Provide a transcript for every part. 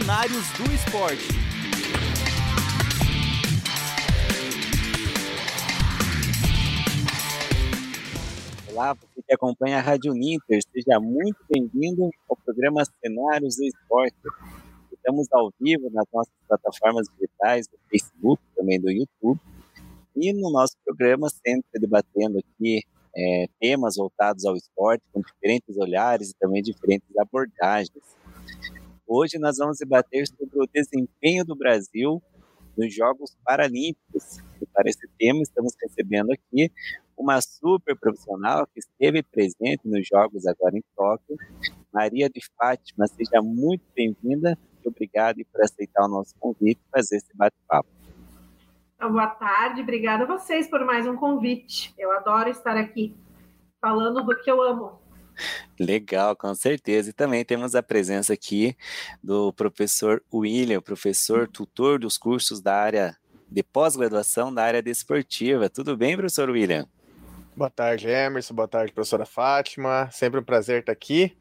Cenários do Esporte. Olá, você que acompanha a Rádio Ninter, seja muito bem-vindo ao programa Cenários do Esporte. Estamos ao vivo nas nossas plataformas digitais, do Facebook, também do YouTube. E no nosso programa, sempre debatendo aqui é, temas voltados ao esporte, com diferentes olhares e também diferentes abordagens. Hoje nós vamos debater sobre o desempenho do Brasil nos Jogos Paralímpicos. E para esse tema, estamos recebendo aqui uma super profissional que esteve presente nos Jogos agora em Tóquio, Maria de Fátima. Seja muito bem-vinda e obrigado por aceitar o nosso convite e fazer esse bate-papo. Então, boa tarde, obrigada a vocês por mais um convite. Eu adoro estar aqui falando do que eu amo. Legal, com certeza. E também temos a presença aqui do professor William, professor tutor dos cursos da área de pós-graduação da área desportiva. Tudo bem, professor William? Boa tarde, Emerson. Boa tarde, professora Fátima. Sempre um prazer estar aqui.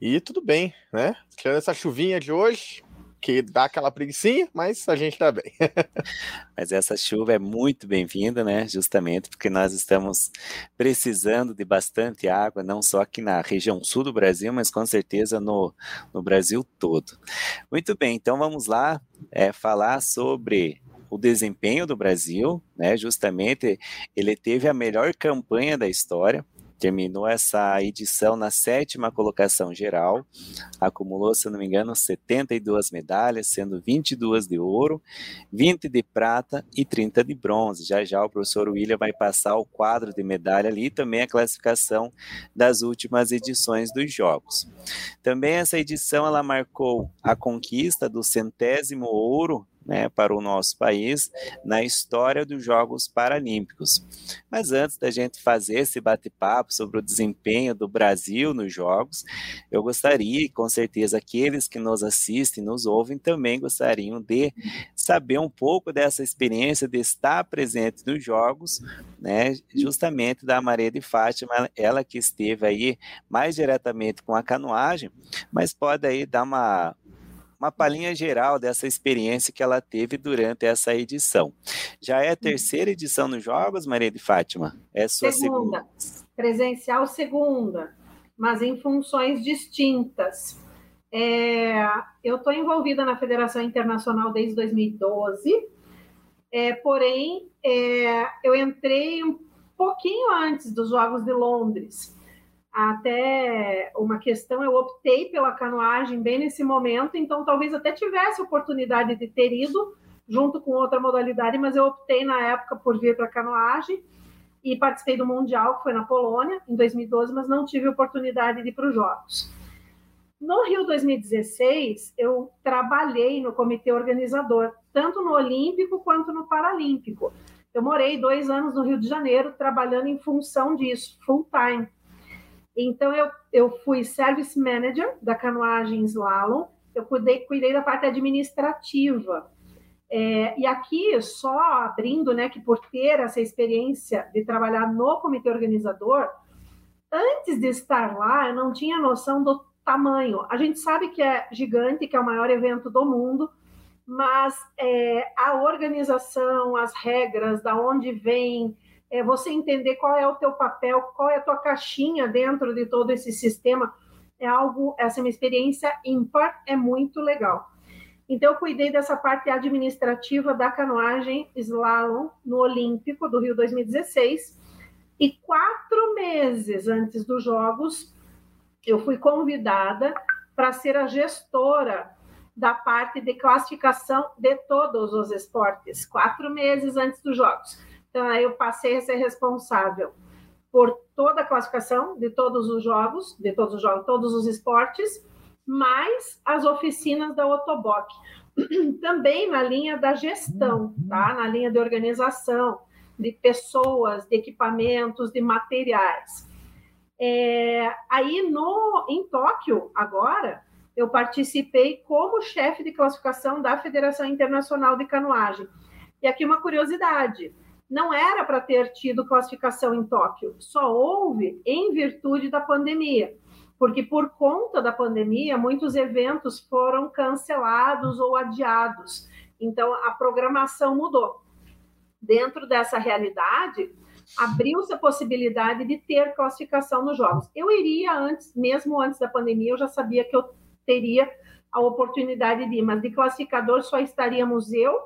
E tudo bem, né? Tirando essa chuvinha de hoje, que dá aquela preguiçinha, mas a gente tá bem. mas essa chuva é muito bem-vinda, né? Justamente porque nós estamos precisando de bastante água, não só aqui na região sul do Brasil, mas com certeza no, no Brasil todo. Muito bem, então vamos lá é, falar sobre o desempenho do Brasil, né? Justamente ele teve a melhor campanha da história, terminou essa edição na sétima colocação geral, acumulou, se não me engano, 72 medalhas, sendo 22 de ouro, 20 de prata e 30 de bronze. Já já o professor William vai passar o quadro de medalha ali e também a classificação das últimas edições dos Jogos. Também essa edição ela marcou a conquista do centésimo ouro né, para o nosso país na história dos Jogos Paralímpicos. Mas antes da gente fazer esse bate-papo sobre o desempenho do Brasil nos Jogos, eu gostaria, com certeza aqueles que nos assistem, nos ouvem, também gostariam de saber um pouco dessa experiência de estar presente nos Jogos, né, justamente da Maria de Fátima, ela que esteve aí mais diretamente com a canoagem, mas pode aí dar uma uma palhinha geral dessa experiência que ela teve durante essa edição. Já é a terceira edição nos Jogos, Maria de Fátima? É sua segunda. segunda. Presencial segunda, mas em funções distintas. É, eu estou envolvida na Federação Internacional desde 2012, é, porém, é, eu entrei um pouquinho antes dos Jogos de Londres até uma questão, eu optei pela canoagem bem nesse momento, então talvez até tivesse oportunidade de ter ido junto com outra modalidade, mas eu optei na época por vir para canoagem e participei do Mundial, que foi na Polônia, em 2012, mas não tive oportunidade de ir para os Jogos. No Rio 2016, eu trabalhei no comitê organizador, tanto no Olímpico quanto no Paralímpico. Eu morei dois anos no Rio de Janeiro trabalhando em função disso, full time. Então, eu, eu fui service manager da canoagem slalom, eu cuidei, cuidei da parte administrativa. É, e aqui, só abrindo, né, que por ter essa experiência de trabalhar no comitê organizador, antes de estar lá, eu não tinha noção do tamanho. A gente sabe que é gigante, que é o maior evento do mundo, mas é, a organização, as regras, da onde vem, é você entender qual é o teu papel, qual é a tua caixinha dentro de todo esse sistema, é algo, essa é uma experiência ímpar, é muito legal. Então, eu cuidei dessa parte administrativa da canoagem slalom no Olímpico do Rio 2016. E quatro meses antes dos Jogos, eu fui convidada para ser a gestora da parte de classificação de todos os esportes, quatro meses antes dos Jogos. Então, aí eu passei a ser responsável por toda a classificação de todos os jogos, de todos os jogos, todos os esportes, mais as oficinas da Otoboc. Também na linha da gestão, tá? Na linha de organização, de pessoas, de equipamentos, de materiais. É, aí no em Tóquio agora eu participei como chefe de classificação da Federação Internacional de Canoagem. E aqui uma curiosidade: não era para ter tido classificação em Tóquio, só houve em virtude da pandemia. porque por conta da pandemia, muitos eventos foram cancelados ou adiados. Então, a programação mudou. Dentro dessa realidade, abriu-se a possibilidade de ter classificação nos jogos. Eu iria antes, mesmo antes da pandemia, eu já sabia que eu teria a oportunidade de ir, mas de classificador só estaríamos eu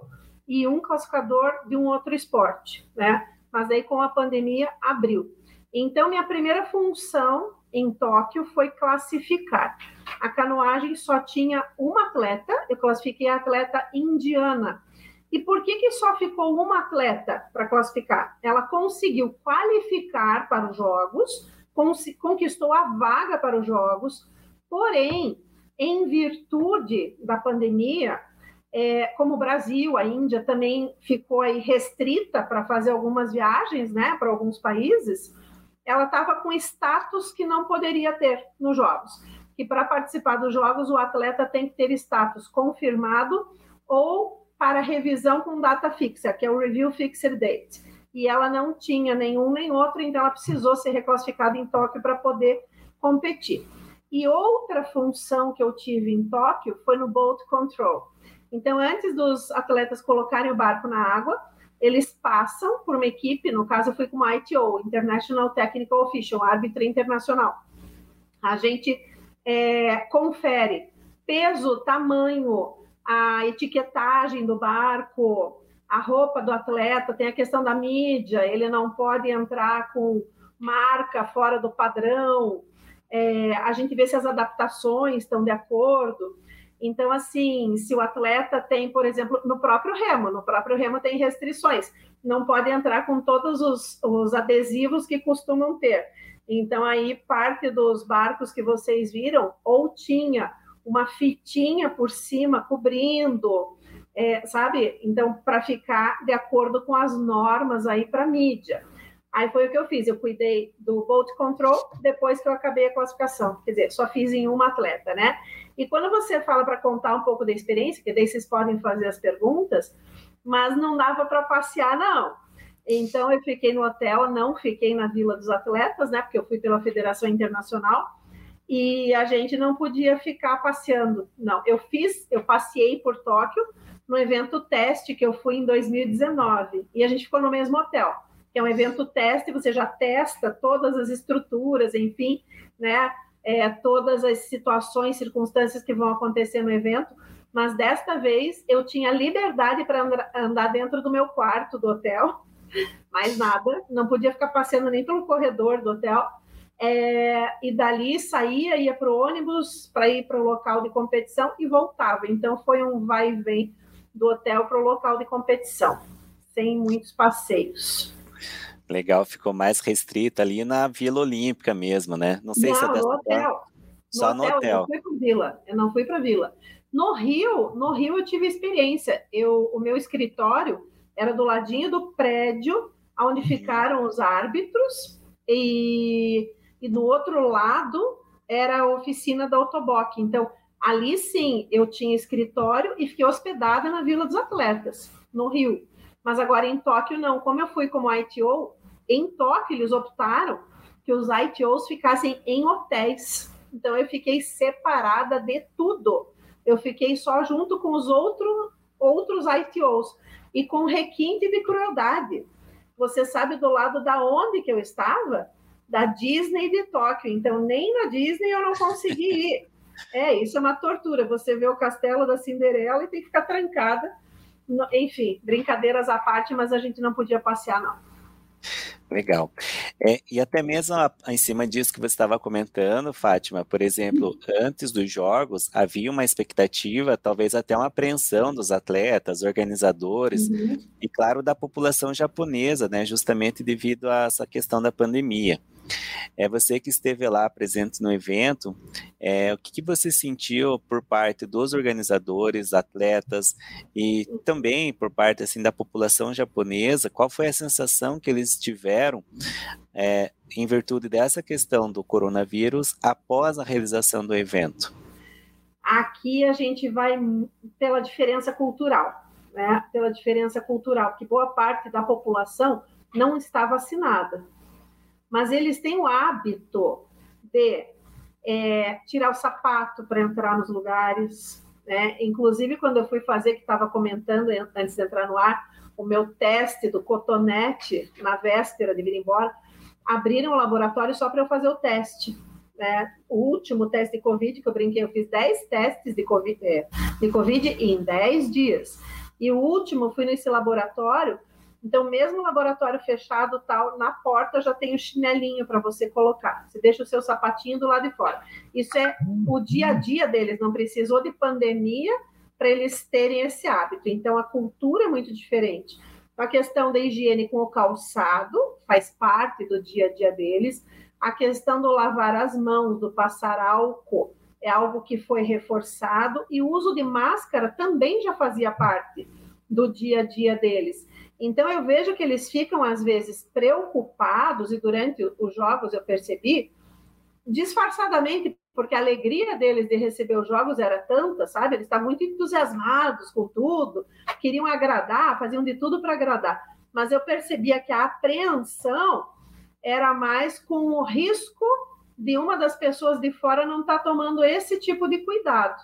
e um classificador de um outro esporte, né? Mas aí com a pandemia abriu. Então minha primeira função em Tóquio foi classificar. A canoagem só tinha uma atleta, eu classifiquei a atleta indiana. E por que, que só ficou uma atleta para classificar? Ela conseguiu qualificar para os Jogos, conquistou a vaga para os Jogos, porém, em virtude da pandemia, é, como o Brasil, a Índia também ficou aí restrita para fazer algumas viagens, né, para alguns países, ela estava com status que não poderia ter nos Jogos. Que para participar dos Jogos o atleta tem que ter status confirmado ou para revisão com data fixa, que é o Review Fixed Date. E ela não tinha nenhum nem outro, então ela precisou ser reclassificada em Tóquio para poder competir. E outra função que eu tive em Tóquio foi no boat control. Então, antes dos atletas colocarem o barco na água, eles passam por uma equipe, no caso eu fui com a ITO, International Technical Official, árbitra internacional. A gente é, confere peso, tamanho, a etiquetagem do barco, a roupa do atleta, tem a questão da mídia, ele não pode entrar com marca fora do padrão, é, a gente vê se as adaptações estão de acordo. Então, assim, se o atleta tem, por exemplo, no próprio remo, no próprio remo tem restrições, não pode entrar com todos os, os adesivos que costumam ter. Então, aí, parte dos barcos que vocês viram, ou tinha uma fitinha por cima cobrindo, é, sabe? Então, para ficar de acordo com as normas aí para mídia. Aí foi o que eu fiz, eu cuidei do boat control depois que eu acabei a classificação. Quer dizer, só fiz em uma atleta, né? E quando você fala para contar um pouco da experiência, que daí vocês podem fazer as perguntas, mas não dava para passear, não. Então eu fiquei no hotel, não fiquei na Vila dos Atletas, né? Porque eu fui pela Federação Internacional e a gente não podia ficar passeando. Não, eu fiz, eu passei por Tóquio no evento teste que eu fui em 2019 e a gente ficou no mesmo hotel que é um evento teste, você já testa todas as estruturas, enfim, né? É, todas as situações, circunstâncias que vão acontecer no evento, mas desta vez eu tinha liberdade para andar dentro do meu quarto do hotel, mais nada, não podia ficar passeando nem pelo corredor do hotel. É, e dali saía, ia para o ônibus para ir para o local de competição e voltava. Então foi um vai e vem do hotel para o local de competição, sem muitos passeios. Legal, ficou mais restrita ali na Vila Olímpica mesmo, né? Não sei não, se é dessa no hotel. Só no, hotel. Eu não fui para Vila, eu não fui para Vila. No Rio, no Rio eu tive experiência. Eu, o meu escritório era do ladinho do prédio onde uhum. ficaram os árbitros e, e do outro lado era a oficina da Autoboc. Então, ali sim, eu tinha escritório e fiquei hospedada na Vila dos Atletas, no Rio. Mas agora em Tóquio não. Como eu fui como ITO, em Tóquio eles optaram que os ITOs ficassem em hotéis. Então eu fiquei separada de tudo. Eu fiquei só junto com os outro, outros ITOs e com requinte de crueldade. Você sabe do lado da onde que eu estava? Da Disney de Tóquio. Então nem na Disney eu não consegui ir. É, isso é uma tortura. Você vê o castelo da Cinderela e tem que ficar trancada enfim, brincadeiras à parte, mas a gente não podia passear, não. Legal. É, e até mesmo a, em cima disso que você estava comentando, Fátima, por exemplo, antes dos jogos, havia uma expectativa, talvez até uma apreensão dos atletas, organizadores, uhum. e claro, da população japonesa, né, justamente devido a essa questão da pandemia. É você que esteve lá presente no evento, é, o que, que, você sentiu por parte dos organizadores, atletas e também por parte assim da população japonesa? Qual foi a sensação que eles tiveram é, em virtude dessa questão do coronavírus após a realização do evento? Aqui a gente vai pela diferença cultural, né? Pela diferença cultural, que boa parte da população não está vacinada mas eles têm o hábito de é, tirar o sapato para entrar nos lugares. Né? Inclusive, quando eu fui fazer, que estava comentando antes de entrar no ar, o meu teste do cotonete na véspera de vir embora, abriram o laboratório só para eu fazer o teste. Né? O último teste de Covid que eu brinquei, eu fiz 10 testes de COVID, é, de COVID em 10 dias. E o último, fui nesse laboratório, então, mesmo laboratório fechado, tal, na porta já tem o chinelinho para você colocar. Você deixa o seu sapatinho do lado de fora. Isso é o dia a dia deles, não precisou de pandemia para eles terem esse hábito. Então, a cultura é muito diferente. A questão da higiene com o calçado faz parte do dia a dia deles. A questão do lavar as mãos, do passar álcool, é algo que foi reforçado. E o uso de máscara também já fazia parte do dia a dia deles. Então, eu vejo que eles ficam, às vezes, preocupados, e durante os jogos eu percebi, disfarçadamente, porque a alegria deles de receber os jogos era tanta, sabe? Eles estavam muito entusiasmados com tudo, queriam agradar, faziam de tudo para agradar. Mas eu percebia que a apreensão era mais com o risco de uma das pessoas de fora não estar tá tomando esse tipo de cuidado,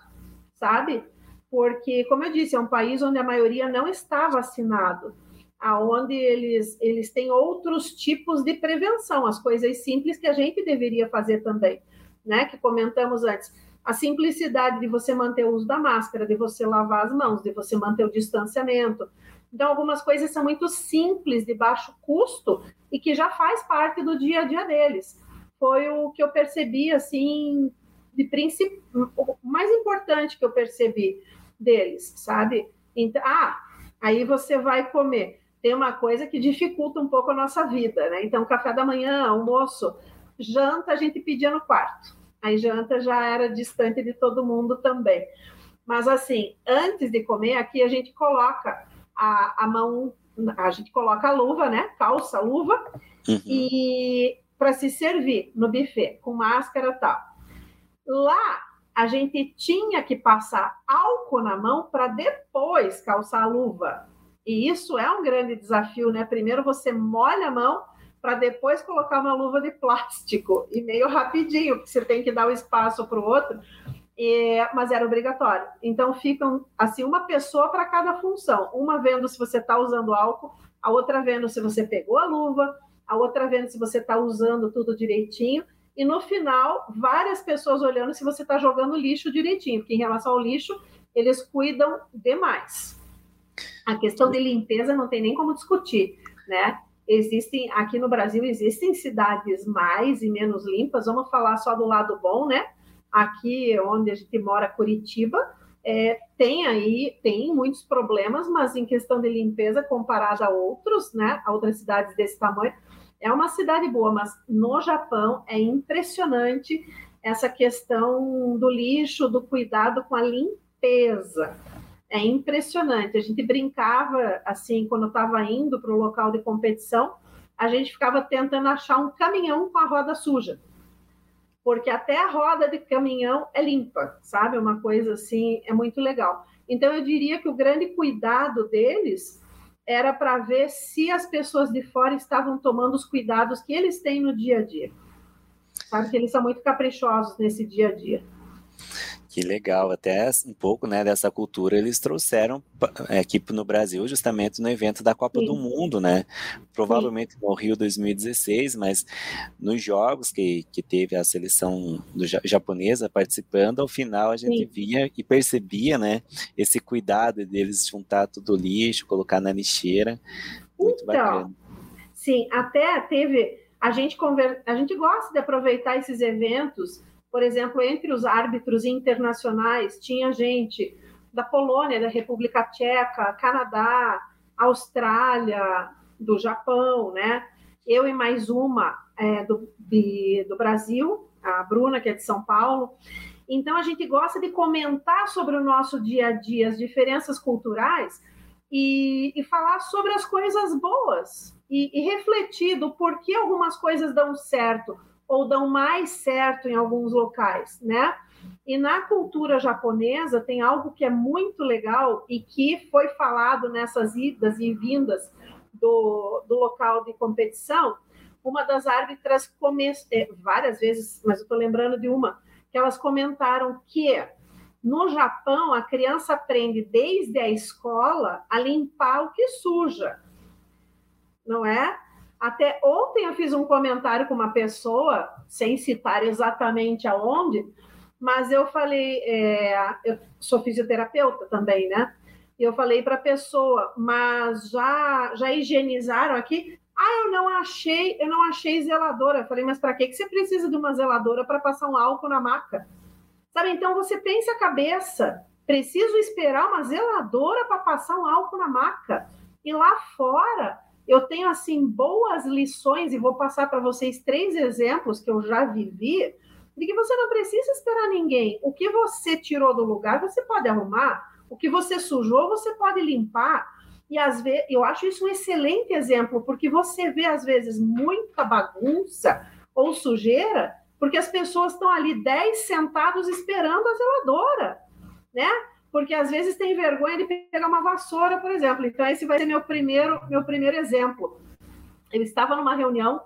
sabe? Porque, como eu disse, é um país onde a maioria não está vacinado aonde eles, eles têm outros tipos de prevenção, as coisas simples que a gente deveria fazer também, né? Que comentamos antes. A simplicidade de você manter o uso da máscara, de você lavar as mãos, de você manter o distanciamento. Então, algumas coisas são muito simples, de baixo custo, e que já faz parte do dia a dia deles. Foi o que eu percebi, assim, de princípio, o mais importante que eu percebi deles, sabe? Então, ah, aí você vai comer tem uma coisa que dificulta um pouco a nossa vida, né? Então, café da manhã, almoço, janta a gente pedia no quarto. Aí janta já era distante de todo mundo também. Mas assim, antes de comer, aqui a gente coloca a, a mão, a gente coloca a luva, né? Calça, luva, uhum. e para se servir no buffet, com máscara e tal. Lá a gente tinha que passar álcool na mão para depois calçar a luva. E isso é um grande desafio, né? Primeiro você molha a mão para depois colocar uma luva de plástico e meio rapidinho, porque você tem que dar o espaço para o outro. E, mas era obrigatório. Então ficam assim uma pessoa para cada função, uma vendo se você está usando álcool, a outra vendo se você pegou a luva, a outra vendo se você está usando tudo direitinho. E no final, várias pessoas olhando se você está jogando lixo direitinho, porque em relação ao lixo, eles cuidam demais. A questão de limpeza não tem nem como discutir, né? Existem, aqui no Brasil, existem cidades mais e menos limpas, vamos falar só do lado bom, né? Aqui onde a gente mora, Curitiba, é, tem aí, tem muitos problemas, mas em questão de limpeza, comparada a outros, né? A outras cidades desse tamanho, é uma cidade boa, mas no Japão é impressionante essa questão do lixo, do cuidado com a limpeza é impressionante. A gente brincava assim quando estava indo para o local de competição, a gente ficava tentando achar um caminhão com a roda suja, porque até a roda de caminhão é limpa, sabe? Uma coisa assim é muito legal. Então eu diria que o grande cuidado deles era para ver se as pessoas de fora estavam tomando os cuidados que eles têm no dia a dia. Sabe que eles são muito caprichosos nesse dia a dia. Que legal, até um pouco né, dessa cultura eles trouxeram aqui no Brasil, justamente no evento da Copa Sim. do Mundo, né? Provavelmente Sim. no Rio 2016, mas nos jogos que, que teve a seleção do, japonesa participando, ao final a gente Sim. via e percebia, né, esse cuidado deles juntar tudo lixo, colocar na lixeira. Muito então, bacana. Sim, até teve. A gente, conver, a gente gosta de aproveitar esses eventos por exemplo, entre os árbitros internacionais, tinha gente da Polônia, da República Tcheca, Canadá, Austrália, do Japão, né? Eu e mais uma é, do, de, do Brasil, a Bruna, que é de São Paulo. Então, a gente gosta de comentar sobre o nosso dia a dia, as diferenças culturais e, e falar sobre as coisas boas e, e refletir do porquê algumas coisas dão certo, ou dão mais certo em alguns locais, né? E na cultura japonesa tem algo que é muito legal e que foi falado nessas idas e vindas do, do local de competição. Uma das árbitras. É, várias vezes, mas eu estou lembrando de uma, que elas comentaram que no Japão a criança aprende desde a escola a limpar o que suja, não é? Até ontem eu fiz um comentário com uma pessoa, sem citar exatamente aonde, mas eu falei, é, eu sou fisioterapeuta também, né? E eu falei para a pessoa, mas já já higienizaram aqui? Ah, eu não achei, eu não achei zeladora. Eu falei, mas para que você precisa de uma zeladora para passar um álcool na maca? Sabe? Então você pensa a cabeça, preciso esperar uma zeladora para passar um álcool na maca. E lá fora eu tenho assim boas lições e vou passar para vocês três exemplos que eu já vivi de que você não precisa esperar ninguém. O que você tirou do lugar, você pode arrumar. O que você sujou, você pode limpar. E às vezes, eu acho isso um excelente exemplo, porque você vê às vezes muita bagunça ou sujeira, porque as pessoas estão ali 10 sentados esperando a zeladora, né? Porque às vezes tem vergonha de pegar uma vassoura, por exemplo. Então, esse vai ser meu primeiro, meu primeiro exemplo. Ele estava numa reunião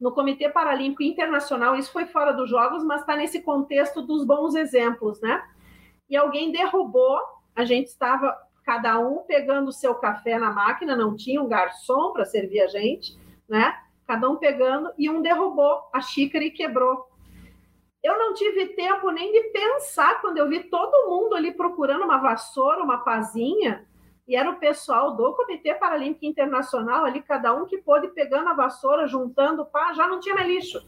no Comitê Paralímpico Internacional, isso foi fora dos Jogos, mas está nesse contexto dos bons exemplos, né? E alguém derrubou, a gente estava cada um pegando o seu café na máquina, não tinha um garçom para servir a gente, né? Cada um pegando, e um derrubou a xícara e quebrou. Eu não tive tempo nem de pensar quando eu vi todo mundo ali procurando uma vassoura, uma pazinha, e era o pessoal do Comitê Paralímpico Internacional ali, cada um que pôde pegando a vassoura, juntando, pá, já não tinha mais lixo.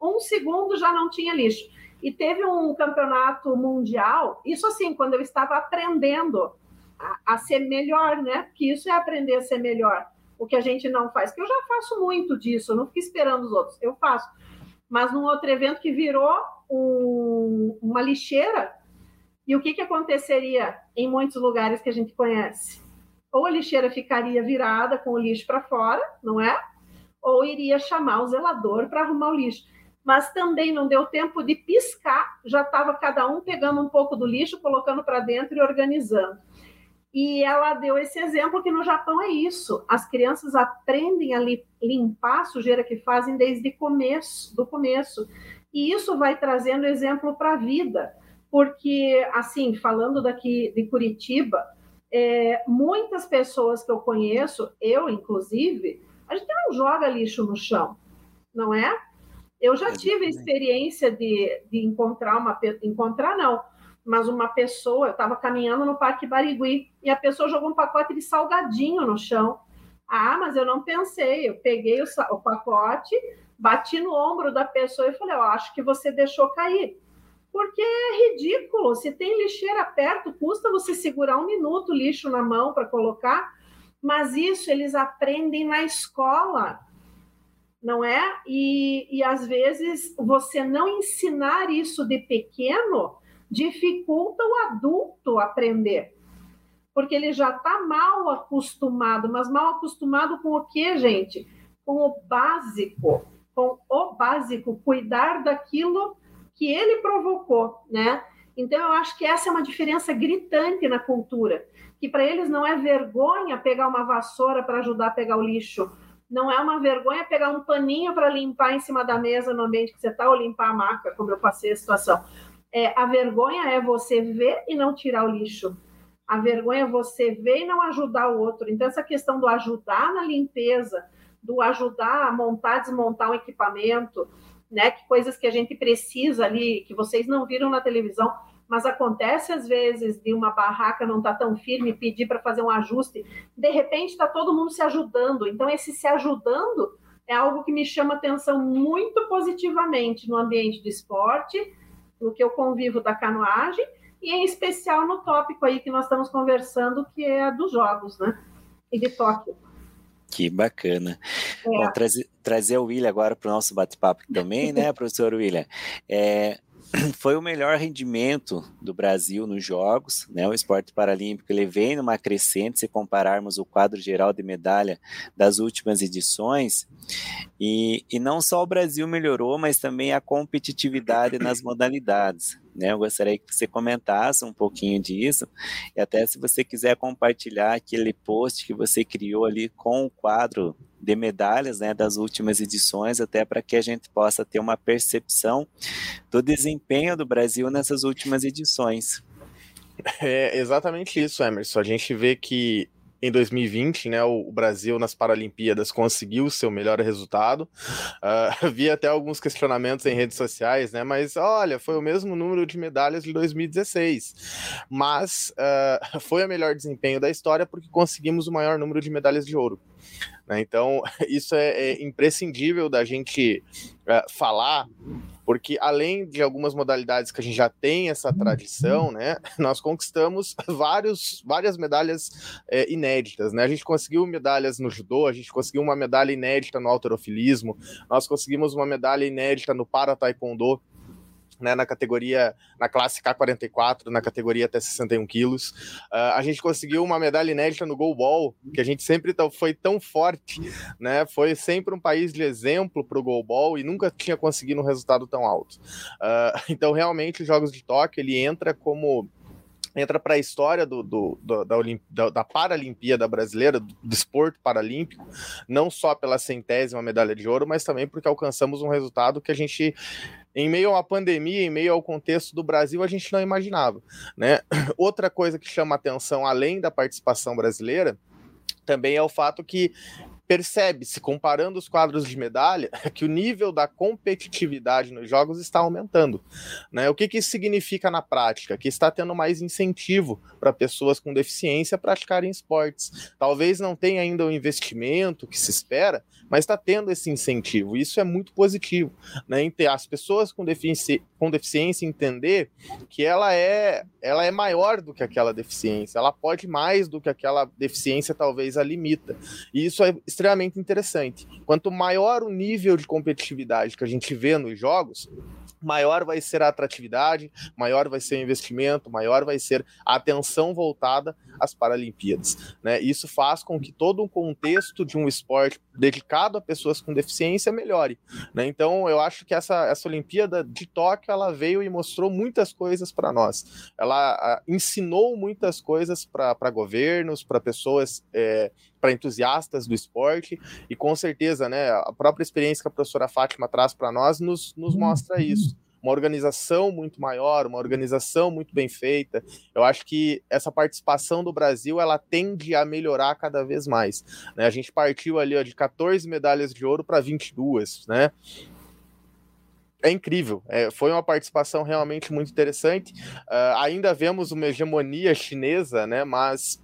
Um segundo já não tinha lixo. E teve um campeonato mundial, isso assim, quando eu estava aprendendo a, a ser melhor, né? Porque isso é aprender a ser melhor. O que a gente não faz, que eu já faço muito disso, não fico esperando os outros, eu faço mas num outro evento que virou um, uma lixeira. E o que, que aconteceria em muitos lugares que a gente conhece? Ou a lixeira ficaria virada com o lixo para fora, não é? Ou iria chamar o zelador para arrumar o lixo. Mas também não deu tempo de piscar, já estava cada um pegando um pouco do lixo, colocando para dentro e organizando. E ela deu esse exemplo que no Japão é isso. As crianças aprendem a limpar a sujeira que fazem desde começo, do começo. E isso vai trazendo exemplo para a vida. Porque, assim, falando daqui de Curitiba, é, muitas pessoas que eu conheço, eu inclusive, a gente não joga lixo no chão, não é? Eu já tive a experiência de, de encontrar uma... Encontrar, não mas uma pessoa, eu estava caminhando no Parque Barigui e a pessoa jogou um pacote de salgadinho no chão. Ah, mas eu não pensei, eu peguei o, o pacote, bati no ombro da pessoa e falei: Eu acho que você deixou cair. Porque é ridículo, se tem lixeira perto, custa você segurar um minuto o lixo na mão para colocar, mas isso eles aprendem na escola, não é? E, e às vezes você não ensinar isso de pequeno dificulta o adulto aprender. Porque ele já está mal acostumado, mas mal acostumado com o que, gente? Com o básico, com o básico, cuidar daquilo que ele provocou, né? Então eu acho que essa é uma diferença gritante na cultura, que para eles não é vergonha pegar uma vassoura para ajudar a pegar o lixo, não é uma vergonha pegar um paninho para limpar em cima da mesa no ambiente que você está ou limpar a maca, como eu passei a situação. É, a vergonha é você ver e não tirar o lixo. A vergonha é você ver e não ajudar o outro. Então, essa questão do ajudar na limpeza, do ajudar a montar, desmontar um equipamento, né? Que coisas que a gente precisa ali, que vocês não viram na televisão, mas acontece às vezes de uma barraca não estar tá tão firme, pedir para fazer um ajuste, de repente está todo mundo se ajudando. Então, esse se ajudando é algo que me chama atenção muito positivamente no ambiente do esporte no que eu convivo da canoagem e em especial no tópico aí que nós estamos conversando, que é dos jogos, né? E de Tóquio. Que bacana. É. Bom, trazer, trazer o William agora para o nosso bate-papo também, né, professor William? É, foi o melhor rendimento do Brasil nos Jogos, né? O esporte paralímpico ele vem numa crescente se compararmos o quadro geral de medalha das últimas edições. E, e não só o Brasil melhorou, mas também a competitividade nas modalidades. Né? Eu gostaria que você comentasse um pouquinho disso, e até se você quiser compartilhar aquele post que você criou ali com o quadro de medalhas né, das últimas edições, até para que a gente possa ter uma percepção do desempenho do Brasil nessas últimas edições. É exatamente isso, Emerson. A gente vê que em 2020, né, o Brasil nas Paralimpíadas conseguiu o seu melhor resultado. Uh, vi até alguns questionamentos em redes sociais, né, mas olha, foi o mesmo número de medalhas de 2016. Mas uh, foi o melhor desempenho da história porque conseguimos o maior número de medalhas de ouro. Né? Então, isso é, é, imprescindível da gente uh, falar, porque além de algumas modalidades que a gente já tem essa tradição, né, nós conquistamos vários, várias medalhas é, inéditas. Né? A gente conseguiu medalhas no judô, a gente conseguiu uma medalha inédita no alterofilismo, nós conseguimos uma medalha inédita no para-taekwondo né, na categoria, na classe K44, na categoria até 61 quilos. Uh, a gente conseguiu uma medalha inédita no goalball, que a gente sempre foi tão forte, né? Foi sempre um país de exemplo para o goalball e nunca tinha conseguido um resultado tão alto. Uh, então, realmente, os Jogos de Tóquio, ele entra como entra para a história do, do, do da, da, da, Paralimpíada brasileira, do, do esporte paralímpico, não só pela centésima medalha de ouro, mas também porque alcançamos um resultado que a gente em meio a uma pandemia, em meio ao contexto do Brasil, a gente não imaginava. Né? Outra coisa que chama atenção, além da participação brasileira, também é o fato que percebe-se, comparando os quadros de medalha, que o nível da competitividade nos jogos está aumentando. Né? O que, que isso significa na prática? Que está tendo mais incentivo para pessoas com deficiência praticarem esportes. Talvez não tenha ainda o investimento que se espera, mas está tendo esse incentivo. Isso é muito positivo. Né? As pessoas com deficiência, com deficiência entender que ela é, ela é maior do que aquela deficiência, ela pode mais do que aquela deficiência talvez a limita. E isso é extremamente interessante. Quanto maior o nível de competitividade que a gente vê nos jogos, maior vai ser a atratividade, maior vai ser o investimento, maior vai ser a atenção voltada às Paralimpíadas. Né? Isso faz com que todo o contexto de um esporte dedicado a pessoas com deficiência melhore. Né? Então, eu acho que essa, essa Olimpíada de Tóquio ela veio e mostrou muitas coisas para nós. Ela a, ensinou muitas coisas para governos, para pessoas. É, para entusiastas do esporte e com certeza, né, a própria experiência que a professora Fátima traz para nós nos, nos mostra isso uma organização muito maior, uma organização muito bem feita. Eu acho que essa participação do Brasil ela tende a melhorar cada vez mais. Né? A gente partiu ali ó, de 14 medalhas de ouro para 22, né? é incrível. É, foi uma participação realmente muito interessante. Uh, ainda vemos uma hegemonia chinesa, né? Mas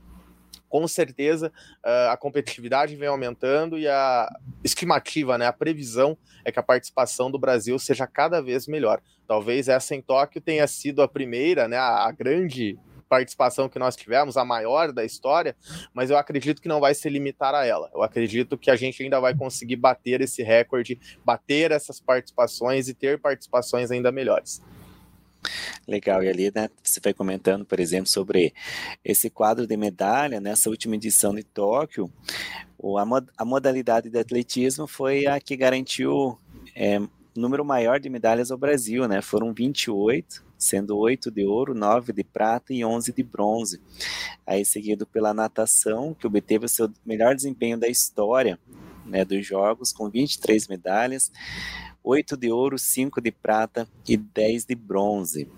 com certeza uh, a competitividade vem aumentando e a estimativa, né, a previsão é que a participação do Brasil seja cada vez melhor. Talvez essa em Tóquio tenha sido a primeira, né, a grande participação que nós tivemos, a maior da história, mas eu acredito que não vai se limitar a ela. Eu acredito que a gente ainda vai conseguir bater esse recorde, bater essas participações e ter participações ainda melhores. Legal, e ali, né, você foi comentando, por exemplo, sobre esse quadro de medalha, nessa última edição de Tóquio, a, mod, a modalidade de atletismo foi a que garantiu é, número maior de medalhas ao Brasil, né, foram 28, sendo 8 de ouro, 9 de prata e 11 de bronze. Aí seguido pela natação, que obteve o seu melhor desempenho da história, né, dos Jogos, com 23 medalhas, 8 de ouro, 5 de prata e 10 de bronze.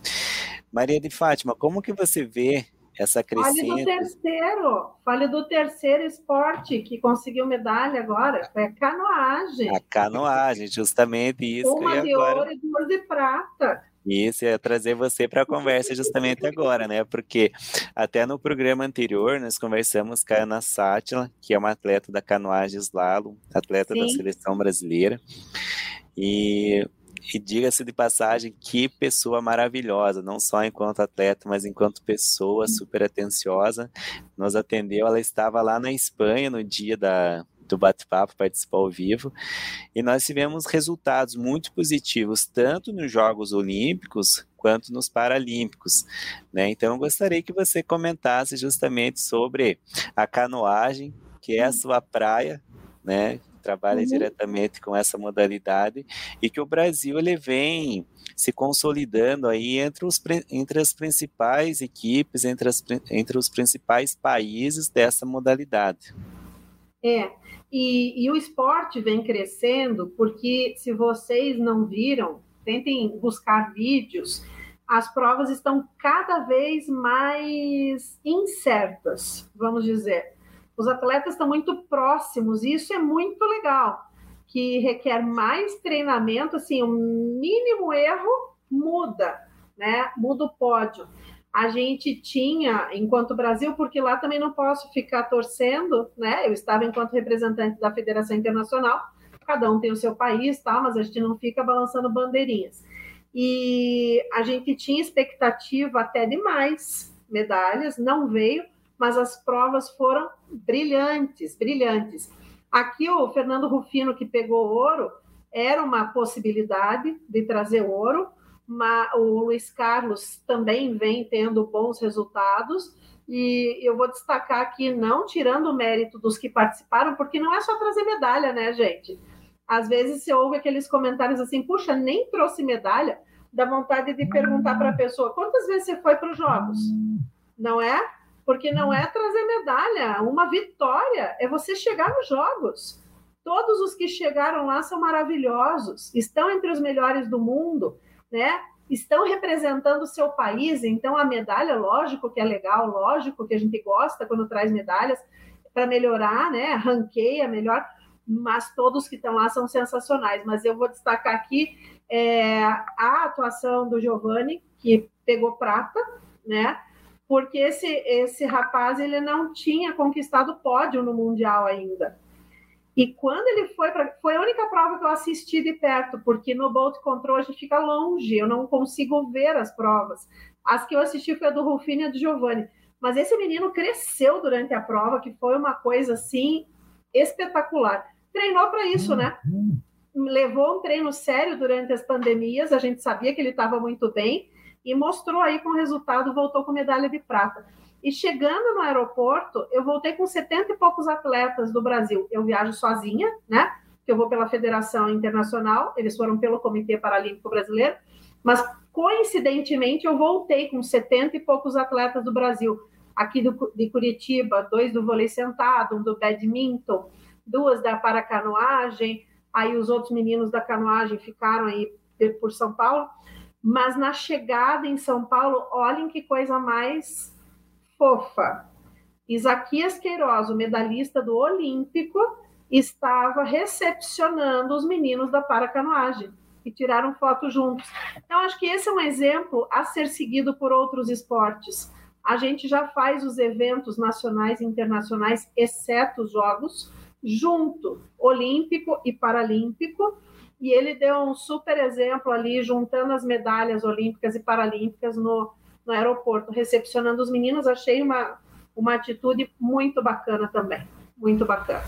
Maria de Fátima, como que você vê essa crescente... Fale do terceiro, fale do terceiro esporte que conseguiu medalha agora, é canoagem. A canoagem, justamente isso. Uma de agora... ouro e duas de prata. Isso, é trazer você para a conversa justamente agora, né? Porque até no programa anterior nós conversamos com a Ana Sátila, que é uma atleta da canoagem slalom, atleta Sim. da seleção brasileira. E, e diga-se de passagem, que pessoa maravilhosa, não só enquanto atleta, mas enquanto pessoa super atenciosa. Nos atendeu, ela estava lá na Espanha no dia da, do bate-papo, participou ao vivo, e nós tivemos resultados muito positivos, tanto nos Jogos Olímpicos quanto nos Paralímpicos. Né? Então, eu gostaria que você comentasse justamente sobre a canoagem, que é a sua praia, né? Trabalha uhum. diretamente com essa modalidade e que o Brasil ele vem se consolidando aí entre, os, entre as principais equipes, entre, as, entre os principais países dessa modalidade. É, E, e, o esporte vem crescendo porque, se vocês não viram, tentem buscar vídeos, as provas estão cada vez mais incertas, vamos dizer. Os atletas estão muito próximos, e isso é muito legal, que requer mais treinamento, assim, um mínimo erro muda, né? Muda o pódio a gente tinha, enquanto Brasil, porque lá também não posso ficar torcendo, né? Eu estava enquanto representante da Federação Internacional, cada um tem o seu país, tá? Mas a gente não fica balançando bandeirinhas. E a gente tinha expectativa até de mais medalhas, não veio, mas as provas foram brilhantes, brilhantes. Aqui o Fernando Rufino, que pegou ouro, era uma possibilidade de trazer ouro, o Luiz Carlos também vem tendo bons resultados. E eu vou destacar aqui, não tirando o mérito dos que participaram, porque não é só trazer medalha, né, gente? Às vezes você ouve aqueles comentários assim, puxa, nem trouxe medalha, dá vontade de perguntar para a pessoa quantas vezes você foi para os Jogos? Não é? Porque não é trazer medalha, uma vitória é você chegar nos Jogos. Todos os que chegaram lá são maravilhosos, estão entre os melhores do mundo né? Estão representando o seu país, então a medalha, lógico que é legal, lógico que a gente gosta quando traz medalhas para melhorar, né? Ranqueia melhor, mas todos que estão lá são sensacionais. Mas eu vou destacar aqui é, a atuação do Giovanni, que pegou prata, né? Porque esse, esse rapaz ele não tinha conquistado pódio no Mundial ainda. E quando ele foi para. Foi a única prova que eu assisti de perto, porque no Bolt Control a gente fica longe, eu não consigo ver as provas. As que eu assisti foi a do Rufino e a do Giovanni. Mas esse menino cresceu durante a prova, que foi uma coisa assim espetacular. Treinou para isso, né? Levou um treino sério durante as pandemias, a gente sabia que ele estava muito bem e mostrou aí com resultado, voltou com medalha de prata. E chegando no aeroporto, eu voltei com 70 e poucos atletas do Brasil. Eu viajo sozinha, né? Que eu vou pela Federação Internacional, eles foram pelo Comitê Paralímpico Brasileiro, mas coincidentemente eu voltei com 70 e poucos atletas do Brasil. Aqui do, de Curitiba, dois do vôlei sentado, um do badminton, duas da paracanoagem, aí os outros meninos da canoagem ficaram aí por São Paulo. Mas na chegada em São Paulo, olhem que coisa mais fofa. Isaquias Queiroz, o medalhista do Olímpico, estava recepcionando os meninos da paracanoagem e tiraram foto juntos. Então, acho que esse é um exemplo a ser seguido por outros esportes. A gente já faz os eventos nacionais e internacionais, exceto os Jogos, junto, Olímpico e Paralímpico, e ele deu um super exemplo ali, juntando as medalhas olímpicas e paralímpicas no, no aeroporto, recepcionando os meninos, achei uma, uma atitude muito bacana também, muito bacana.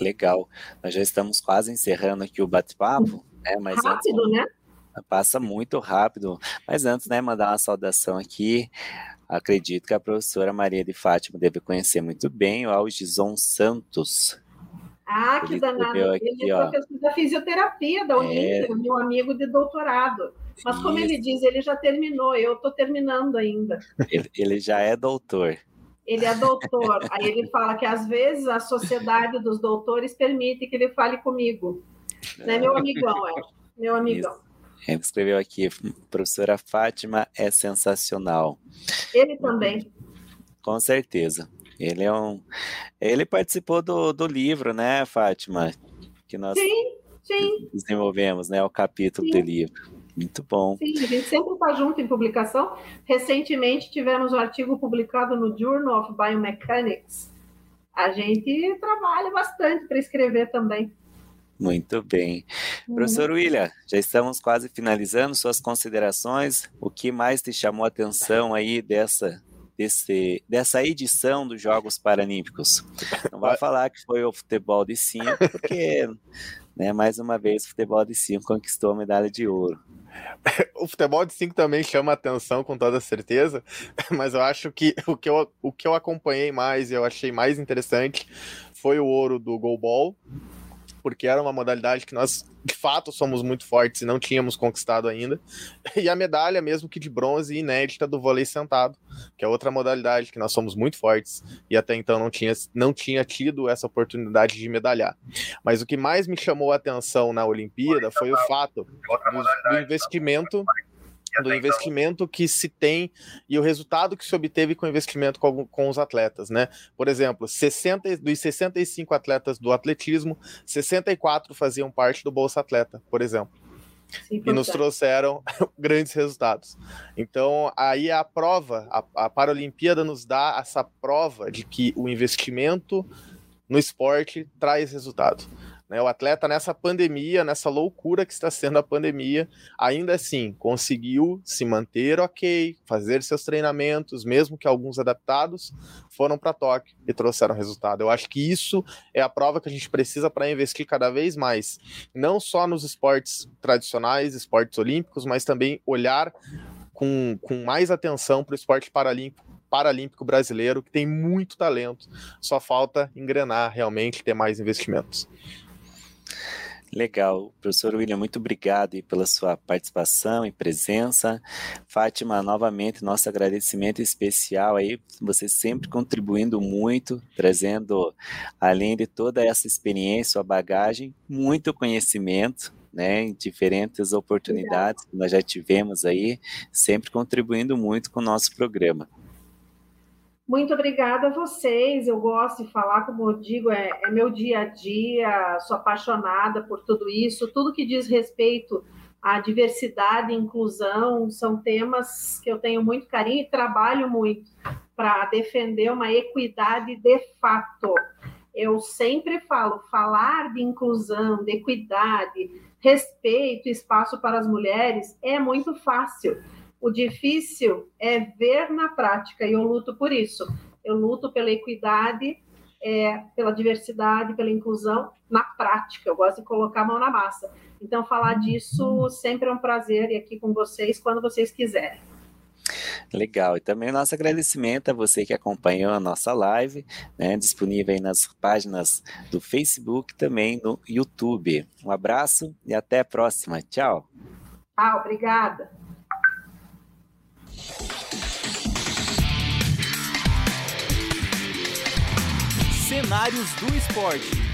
Legal. Nós já estamos quase encerrando aqui o bate-papo, né? Mas rápido, antes, né? Passa muito rápido. Mas antes, né, mandar uma saudação aqui. Acredito que a professora Maria de Fátima deve conhecer muito bem o Algison Santos. Ah, que danado. Aqui, ele é professor da fisioterapia da Olímpia, é... meu amigo de doutorado. Mas como Isso. ele diz, ele já terminou, eu estou terminando ainda. Ele, ele, já é doutor. Ele é doutor. Aí ele fala que às vezes a sociedade dos doutores permite que ele fale comigo. Né, meu amigão, é. Meu amigão. Isso. Ele escreveu aqui, professora Fátima é sensacional. Ele também. Com certeza. Ele é um. Ele participou do, do livro, né, Fátima? Que nós sim, sim. desenvolvemos, né? O capítulo sim. do livro. Muito bom. Sim, a gente sempre está junto em publicação. Recentemente tivemos um artigo publicado no Journal of Biomechanics. A gente trabalha bastante para escrever também. Muito bem. Uhum. Professor William, já estamos quase finalizando suas considerações. O que mais te chamou a atenção aí dessa, desse, dessa edição dos Jogos Paralímpicos? Não vai falar que foi o futebol de cinco, porque né, mais uma vez o futebol de cinco conquistou a medalha de ouro. o futebol de 5 também chama atenção, com toda certeza, mas eu acho que o que eu, o que eu acompanhei mais e eu achei mais interessante foi o ouro do goalball, porque era uma modalidade que nós, de fato, somos muito fortes e não tínhamos conquistado ainda. E a medalha, mesmo que de bronze, inédita do vôlei sentado, que é outra modalidade que nós somos muito fortes e até então não tinha, não tinha tido essa oportunidade de medalhar. Mas o que mais me chamou a atenção na Olimpíada foi o fato do, do investimento do investimento que se tem e o resultado que se obteve com o investimento com, com os atletas, né? Por exemplo, 60, dos 65 atletas do atletismo, 64 faziam parte do Bolsa Atleta, por exemplo. Sim, e nos trouxeram grandes resultados. Então, aí a prova, a, a Paralimpíada nos dá essa prova de que o investimento no esporte traz resultado. Né? O atleta nessa pandemia, nessa loucura que está sendo a pandemia, ainda assim conseguiu se manter ok, fazer seus treinamentos, mesmo que alguns adaptados foram para Tóquio e trouxeram resultado. Eu acho que isso é a prova que a gente precisa para investir cada vez mais, não só nos esportes tradicionais, esportes olímpicos, mas também olhar com, com mais atenção para o esporte paralímpico paralímpico brasileiro, que tem muito talento, só falta engrenar realmente, ter mais investimentos. Legal. Professor William, muito obrigado pela sua participação e presença. Fátima, novamente, nosso agradecimento especial aí, você sempre contribuindo muito, trazendo, além de toda essa experiência, sua bagagem, muito conhecimento, né, em diferentes oportunidades que nós já tivemos aí, sempre contribuindo muito com o nosso programa. Muito obrigada a vocês. Eu gosto de falar, como eu digo, é, é, meu dia a dia, sou apaixonada por tudo isso. Tudo que diz respeito à diversidade e inclusão são temas que eu tenho muito carinho e trabalho muito para defender uma equidade de fato. Eu sempre falo, falar de inclusão, de equidade, respeito, espaço para as mulheres é muito fácil o difícil é ver na prática, e eu luto por isso. Eu luto pela equidade, é, pela diversidade, pela inclusão na prática. Eu gosto de colocar a mão na massa. Então, falar disso sempre é um prazer e aqui com vocês quando vocês quiserem. Legal. E também nosso agradecimento a você que acompanhou a nossa live, né, disponível aí nas páginas do Facebook também no YouTube. Um abraço e até a próxima. Tchau. Ah, obrigada. Cenários do Esporte.